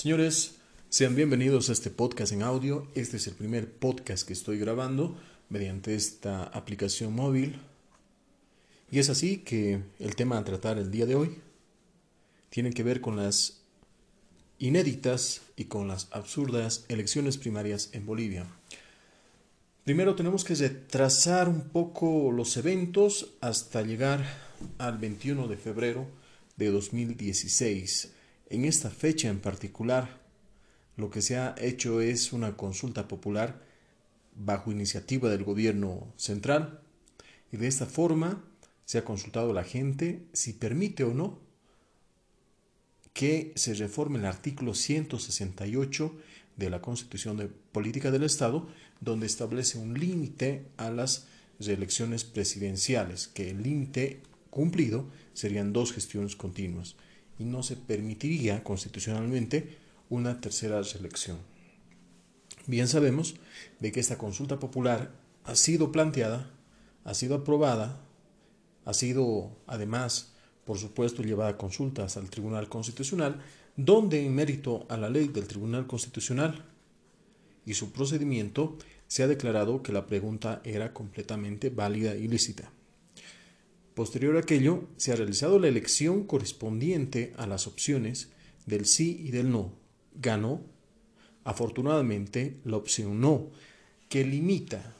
Señores, sean bienvenidos a este podcast en audio. Este es el primer podcast que estoy grabando mediante esta aplicación móvil. Y es así que el tema a tratar el día de hoy tiene que ver con las inéditas y con las absurdas elecciones primarias en Bolivia. Primero tenemos que retrasar un poco los eventos hasta llegar al 21 de febrero de 2016 en esta fecha en particular, lo que se ha hecho es una consulta popular bajo iniciativa del gobierno central y de esta forma se ha consultado a la gente si permite o no que se reforme el artículo 168 de la Constitución de Política del Estado, donde establece un límite a las reelecciones presidenciales, que el límite cumplido serían dos gestiones continuas y no se permitiría constitucionalmente una tercera reelección. Bien sabemos de que esta consulta popular ha sido planteada, ha sido aprobada, ha sido además, por supuesto, llevada a consultas al Tribunal Constitucional, donde en mérito a la ley del Tribunal Constitucional y su procedimiento se ha declarado que la pregunta era completamente válida y lícita. Posterior a aquello, se ha realizado la elección correspondiente a las opciones del sí y del no. Ganó, afortunadamente, la opción no, que limita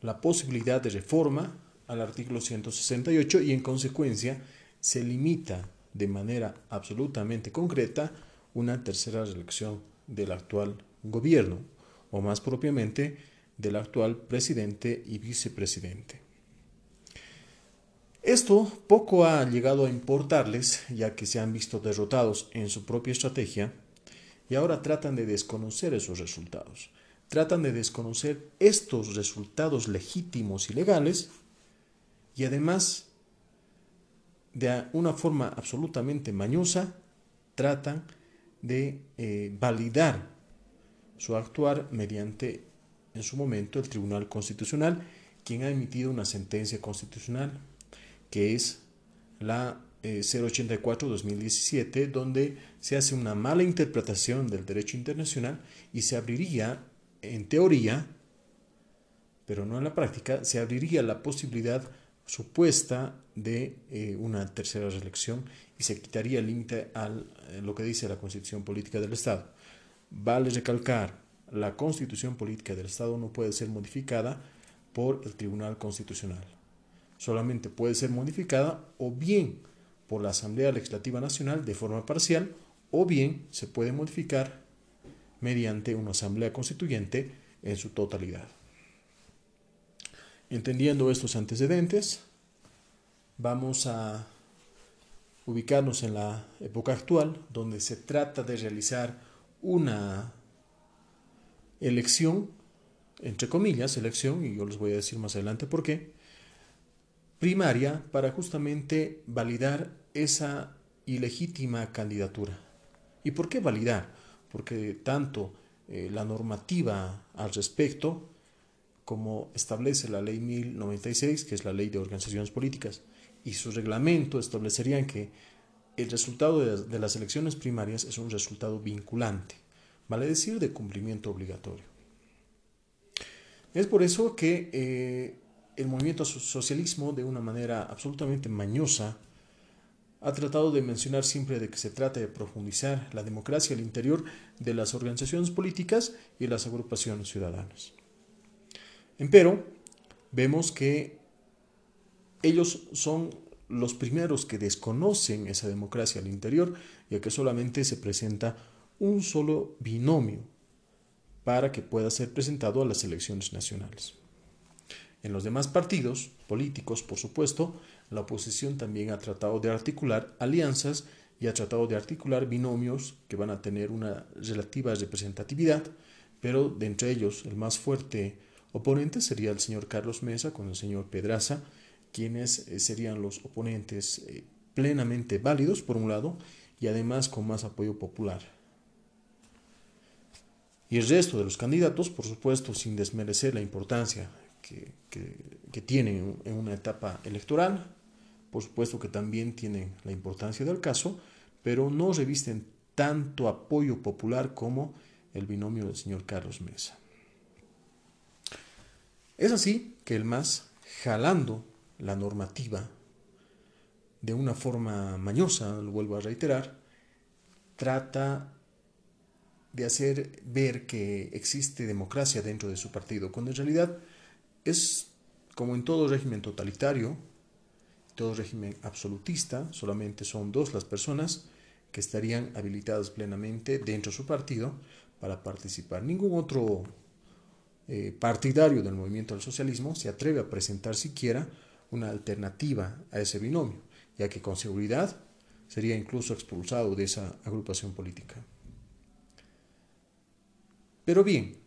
la posibilidad de reforma al artículo 168 y en consecuencia se limita de manera absolutamente concreta una tercera reelección del actual gobierno, o más propiamente del actual presidente y vicepresidente. Esto poco ha llegado a importarles, ya que se han visto derrotados en su propia estrategia y ahora tratan de desconocer esos resultados. Tratan de desconocer estos resultados legítimos y legales y además de una forma absolutamente mañosa tratan de eh, validar su actuar mediante en su momento el Tribunal Constitucional, quien ha emitido una sentencia constitucional que es la 084-2017, eh, donde se hace una mala interpretación del derecho internacional y se abriría, en teoría, pero no en la práctica, se abriría la posibilidad supuesta de eh, una tercera reelección y se quitaría el límite a eh, lo que dice la Constitución Política del Estado. Vale recalcar, la Constitución Política del Estado no puede ser modificada por el Tribunal Constitucional solamente puede ser modificada o bien por la Asamblea Legislativa Nacional de forma parcial o bien se puede modificar mediante una Asamblea Constituyente en su totalidad. Entendiendo estos antecedentes, vamos a ubicarnos en la época actual, donde se trata de realizar una elección, entre comillas, elección, y yo les voy a decir más adelante por qué, primaria para justamente validar esa ilegítima candidatura. ¿Y por qué validar? Porque tanto eh, la normativa al respecto como establece la ley 1096, que es la ley de organizaciones políticas, y su reglamento establecerían que el resultado de, las elecciones primarias es un resultado vinculante, vale decir de cumplimiento obligatorio. Es por eso que eh, el movimiento socialismo, de una manera absolutamente mañosa, ha tratado de mencionar siempre de que se trata de profundizar la democracia al interior de las organizaciones políticas y las agrupaciones ciudadanas. Empero, vemos que ellos son los primeros que desconocen esa democracia al interior, ya que solamente se presenta un solo binomio para que pueda ser presentado a las elecciones nacionales. En los demás partidos políticos, por supuesto, la oposición también ha tratado de articular alianzas y ha tratado de articular binomios que van a tener una relativa representatividad, pero de entre ellos el más fuerte oponente sería el señor Carlos Mesa con el señor Pedraza, quienes eh, serían los oponentes eh, plenamente válidos, por un lado, y además con más apoyo popular. Y el resto de los candidatos, por supuesto, sin desmerecer la importancia que, tienen en una etapa electoral, por supuesto que también tienen la importancia del caso, pero no revisten tanto apoyo popular como el binomio del señor Carlos Mesa. Es así que el MAS, jalando la normativa de una forma mañosa, lo vuelvo a reiterar, trata de hacer ver que existe democracia dentro de su partido, cuando en realidad es como en todo régimen totalitario, todo régimen absolutista, solamente son dos las personas que estarían habilitadas plenamente dentro de su partido para participar. Ningún otro eh, partidario del movimiento del socialismo se atreve a presentar siquiera una alternativa a ese binomio, ya que con seguridad sería incluso expulsado de esa agrupación política. Pero bien,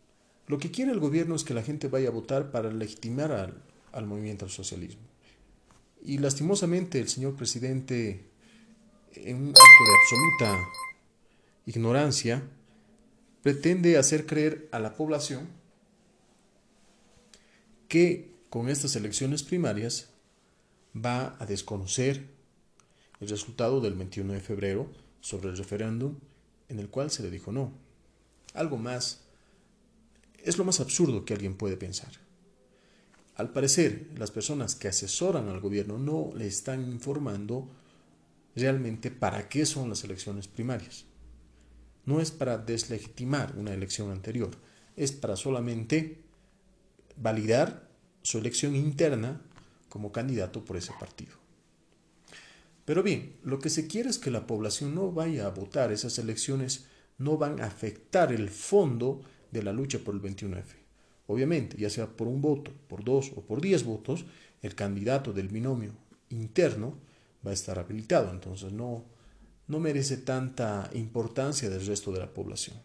lo que quiere el gobierno es que la gente vaya a votar para legitimar al, al movimiento del socialismo. Y lastimosamente el señor presidente, en un acto de absoluta ignorancia, pretende hacer creer a la población que con estas elecciones primarias va a desconocer el resultado del 21 de febrero sobre el referéndum en el cual se le dijo no. Algo más es lo más absurdo que alguien puede pensar. Al parecer, las personas que asesoran al gobierno no le están informando realmente para qué son las elecciones primarias. No es para deslegitimar una elección anterior, es para solamente validar su elección interna como candidato por ese partido. Pero bien, lo que se quiere es que la población no vaya a votar. Esas elecciones no van a afectar el fondo de la lucha por el 21F. Obviamente, ya sea por un voto, por dos o por diez votos, el candidato del binomio interno va a estar habilitado. Entonces no, no merece tanta importancia del resto de la población,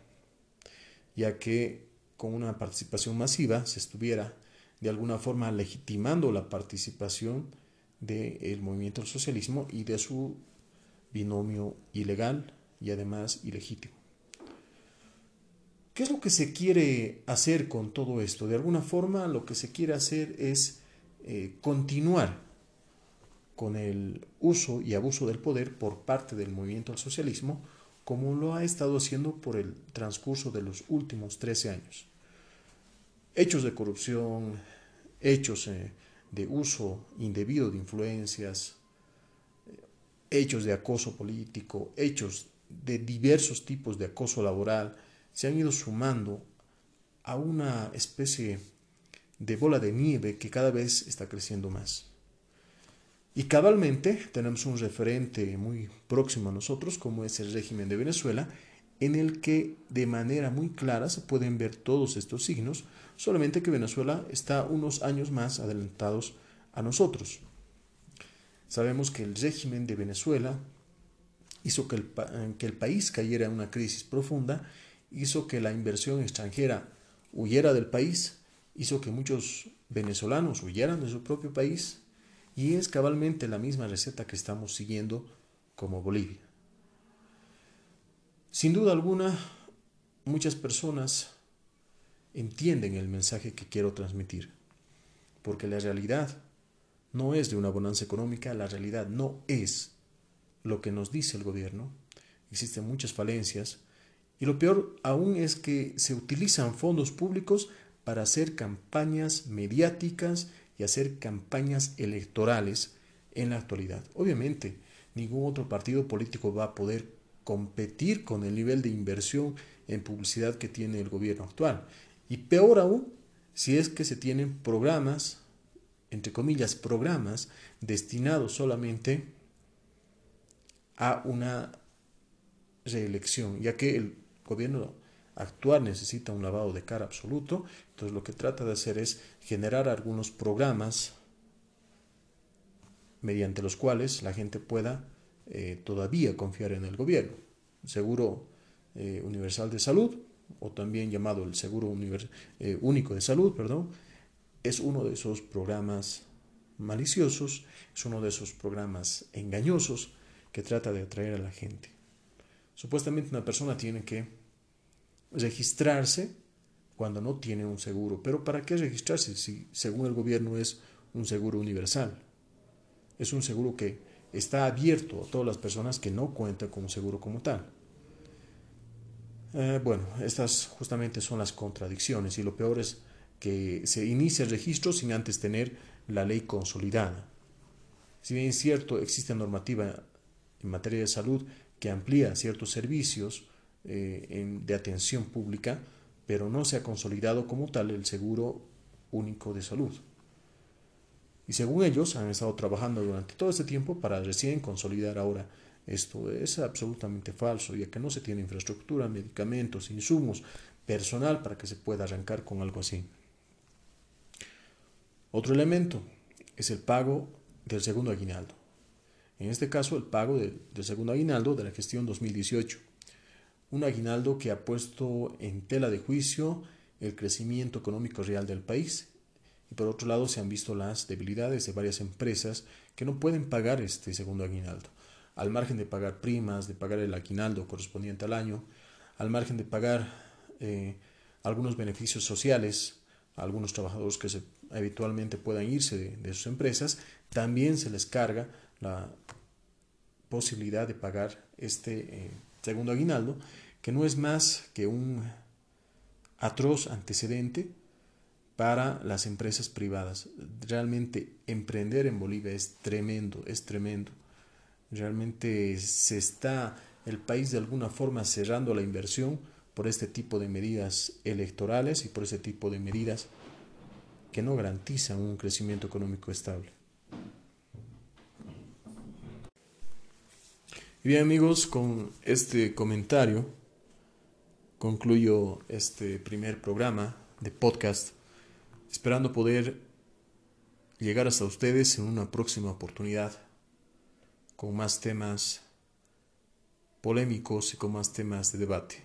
ya que con una participación masiva se estuviera de alguna forma legitimando la participación del movimiento del socialismo y de su binomio ilegal y además ilegítimo. ¿Qué es lo que se quiere hacer con todo esto? De alguna forma lo que se quiere hacer es eh, continuar con el uso y abuso del poder por parte del movimiento al socialismo como lo ha estado haciendo por el transcurso de los últimos 13 años. Hechos de corrupción, hechos eh, de uso indebido de influencias, hechos de acoso político, hechos de diversos tipos de acoso laboral, se han ido sumando a una especie de bola de nieve que cada vez está creciendo más. Y cabalmente tenemos un referente muy próximo a nosotros, como es el régimen de Venezuela, en el que de manera muy clara se pueden ver todos estos signos, solamente que Venezuela está unos años más adelantados a nosotros. Sabemos que el régimen de Venezuela hizo que el, que el país cayera en una crisis profunda hizo que la inversión extranjera huyera del país, hizo que muchos venezolanos huyeran de su propio país y es cabalmente la misma receta que estamos siguiendo como Bolivia. Sin duda alguna, muchas personas entienden el mensaje que quiero transmitir, porque la realidad no es de una bonanza económica, la realidad no es lo que nos dice el gobierno, existen muchas falencias, y lo peor aún es que se utilizan fondos públicos para hacer campañas mediáticas y hacer campañas electorales en la actualidad. Obviamente, ningún otro partido político va a poder competir con el nivel de inversión en publicidad que tiene el gobierno actual. Y peor aún, si es que se tienen programas, entre comillas, programas destinados solamente a una reelección, ya que el gobierno actual necesita un lavado de cara absoluto, entonces lo que trata de hacer es generar algunos programas mediante los cuales la gente pueda eh, todavía confiar en el gobierno. Seguro eh, Universal de Salud, o también llamado el Seguro eh, Único de Salud, perdón, es uno de esos programas maliciosos, es uno de esos programas engañosos que trata de atraer a la gente. Supuestamente una persona tiene que registrarse cuando no tiene un seguro. Pero ¿para qué registrarse si según el gobierno es un seguro universal? Es un seguro que está abierto a todas las personas que no cuentan con un seguro como tal. Eh, bueno, estas justamente son las contradicciones y lo peor es que se inicia el registro sin antes tener la ley consolidada. Si bien es cierto, existe normativa en materia de salud que amplía ciertos servicios eh, de atención pública, pero no se ha consolidado como tal el seguro único de salud. Y según ellos han estado trabajando durante todo este tiempo para recién consolidar ahora esto. Es absolutamente falso, ya que no se tiene infraestructura, medicamentos, insumos, personal para que se pueda arrancar con algo así. Otro elemento es el pago del segundo aguinaldo. En este caso, el pago del segundo aguinaldo de la gestión 2018. Un aguinaldo que ha puesto en tela de juicio el crecimiento económico real del país. Y por otro lado se han visto las debilidades de varias empresas que no pueden pagar este segundo aguinaldo, al margen de pagar primas, de pagar el aguinaldo correspondiente al año, al margen de pagar eh, algunos beneficios sociales a algunos trabajadores que habitualmente puedan irse de, sus empresas, también se les carga la posibilidad de pagar este eh, segundo aguinaldo, que no es más que un atroz antecedente para las empresas privadas. Realmente emprender en Bolivia es tremendo, es tremendo. Realmente se está el país de alguna forma cerrando la inversión por este tipo de medidas electorales y por este tipo de medidas que no garantizan un crecimiento económico estable. Y bien amigos, con este comentario concluyo este primer programa de podcast esperando poder llegar hasta ustedes en una próxima oportunidad con más temas polémicos y con más temas de debate.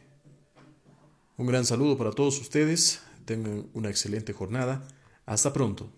Un gran saludo para todos ustedes, tengan una excelente jornada, hasta pronto.